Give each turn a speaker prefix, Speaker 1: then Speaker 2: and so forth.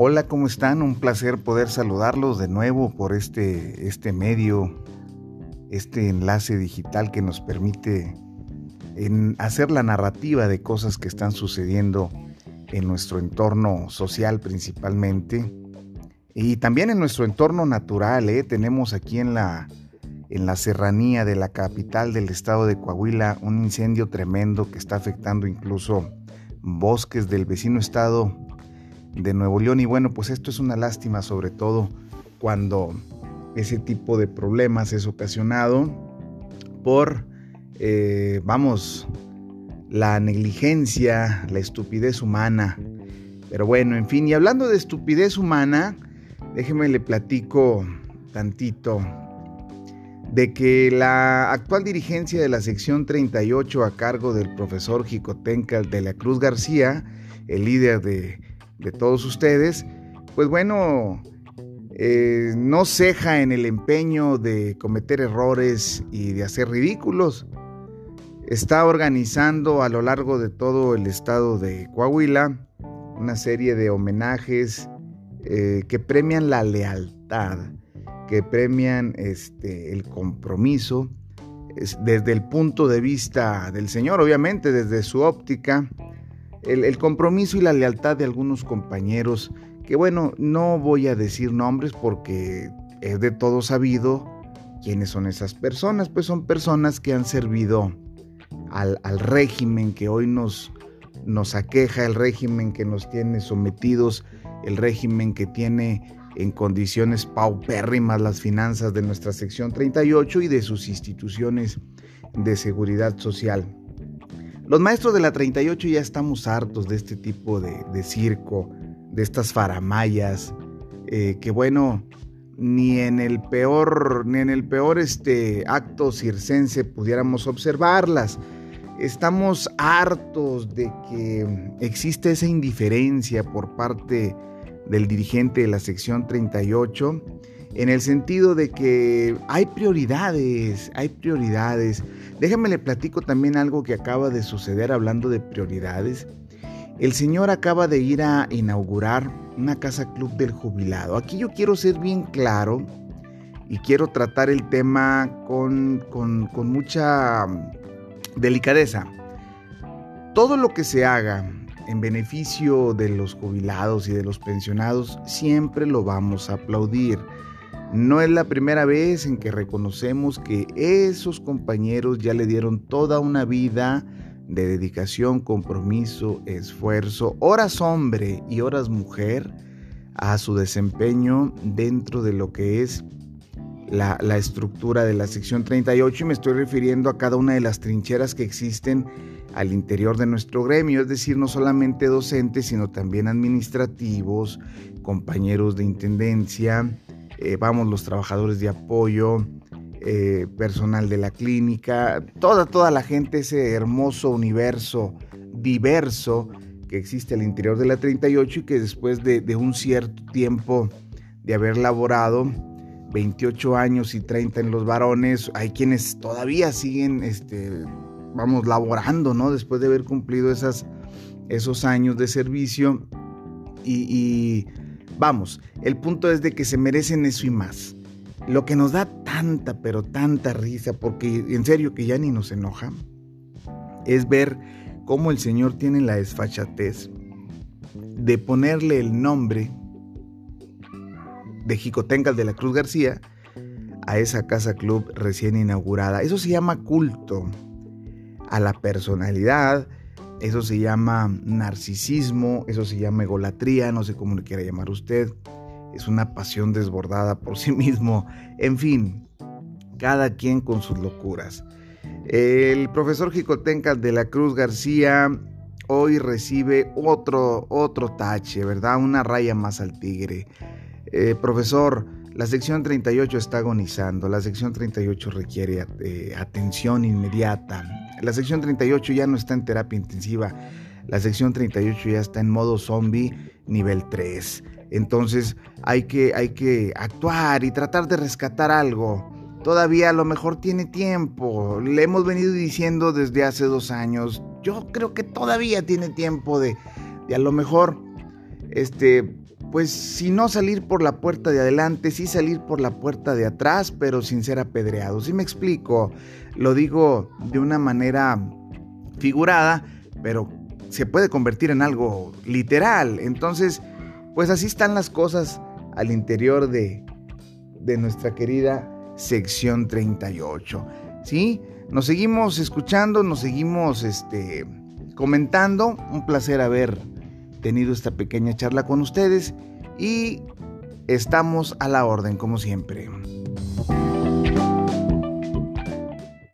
Speaker 1: Hola, ¿cómo están? Un placer poder saludarlos de nuevo por este, este medio, este enlace digital que nos permite en hacer la narrativa de cosas que están sucediendo en nuestro entorno social principalmente y también en nuestro entorno natural. ¿eh? Tenemos aquí en la, en la serranía de la capital del estado de Coahuila un incendio tremendo que está afectando incluso bosques del vecino estado de Nuevo León. Y bueno, pues esto es una lástima sobre todo cuando ese tipo de problemas es ocasionado por, eh, vamos, la negligencia, la estupidez humana. Pero bueno, en fin, y hablando de estupidez humana, déjeme le platico tantito de que la actual dirigencia de la sección 38 a cargo del profesor Jicotenca de la Cruz García, el líder de, todos ustedes, pues bueno, eh, no ceja en el empeño de cometer errores y de hacer ridículos. Está organizando a lo largo de todo el estado de Coahuila una serie de homenajes eh, que premian la lealtad que premian este, el compromiso desde el punto de vista del Señor, obviamente desde su óptica, el, compromiso y la lealtad de algunos compañeros, que bueno, no voy a decir nombres porque es de todo sabido quiénes son esas personas, pues son personas que han servido al, al régimen que hoy nos, nos aqueja, el régimen que nos tiene sometidos, el régimen que tiene en condiciones paupérrimas las finanzas de nuestra sección 38 y de sus instituciones de seguridad social. Los maestros de la 38 ya estamos hartos de este tipo de, circo, de estas faramayas, eh, que bueno, ni en el peor, ni en el peor este, acto circense pudiéramos observarlas. Estamos hartos de que existe esa indiferencia por parte del dirigente de la sección 38, en el sentido de que hay prioridades, hay prioridades. Déjame le platico también algo que acaba de suceder hablando de prioridades. El señor acaba de ir a inaugurar una casa club del jubilado. Aquí yo quiero ser bien claro y quiero tratar el tema con, con, mucha delicadeza. Todo lo que se haga en beneficio de los jubilados y de los pensionados, siempre lo vamos a aplaudir. No es la primera vez en que reconocemos que esos compañeros ya le dieron toda una vida de dedicación, compromiso, esfuerzo, horas hombre y horas mujer a su desempeño dentro de lo que es la, la, estructura de la sección 38 y me estoy refiriendo a cada una de las trincheras que existen al interior de nuestro gremio, es decir, no solamente docentes, sino también administrativos, compañeros de intendencia, eh, vamos, los trabajadores de apoyo, eh, personal de la clínica, toda, toda la gente, ese hermoso universo diverso que existe al interior de la 38 y que después de, un cierto tiempo de haber laborado, 28 años y 30 en los varones, hay quienes todavía siguen este, vamos, laborando, ¿no? Después de haber cumplido esos años de servicio. Y, vamos, el punto es de que se merecen eso y más. Lo que nos da tanta, pero tanta risa, porque en serio que ya ni nos enoja, es ver cómo el Señor tiene la desfachatez de ponerle el nombre de Jicotencas de la Cruz García a esa casa club recién inaugurada. Eso se llama culto a la personalidad, eso se llama narcisismo, eso se llama egolatría, no sé cómo le quiera llamar usted, es una pasión desbordada por sí mismo, en fin, cada quien con sus locuras. El profesor Jicotenca de la Cruz García hoy recibe otro, otro tache, ¿verdad? Una raya más al tigre. Eh, profesor, la sección 38 está agonizando, la sección 38 requiere eh, atención inmediata, la sección 38 ya no está en terapia intensiva. La sección 38 ya está en modo zombie nivel 3. Entonces hay que, hay que actuar y tratar de rescatar algo. Todavía a lo mejor tiene tiempo. Le hemos venido diciendo desde hace dos años. Yo creo que todavía tiene tiempo de, de a lo mejor este, pues si no salir por la puerta de adelante, sí salir por la puerta de atrás, pero sin ser apedreado. Si me explico, lo digo de una manera figurada, pero se puede convertir en algo literal. Entonces, pues así están las cosas al interior de, de nuestra querida sección 38. ¿Sí? Nos seguimos escuchando, nos seguimos este, comentando. Un placer haber tenido esta pequeña charla con ustedes y estamos a la orden como siempre.